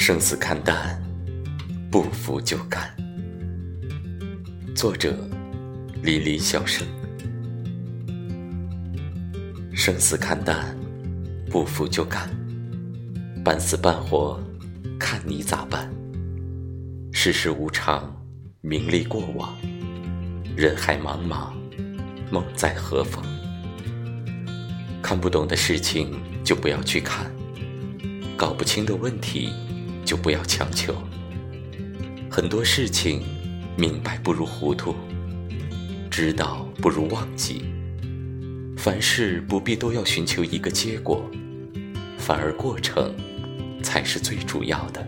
生死看淡，不服就干。作者：离离小生。生死看淡，不服就干。半死半活，看你咋办。世事无常，名利过往，人海茫茫，梦在何方？看不懂的事情就不要去看，搞不清的问题。就不要强求。很多事情，明白不如糊涂，知道不如忘记。凡事不必都要寻求一个结果，反而过程才是最主要的。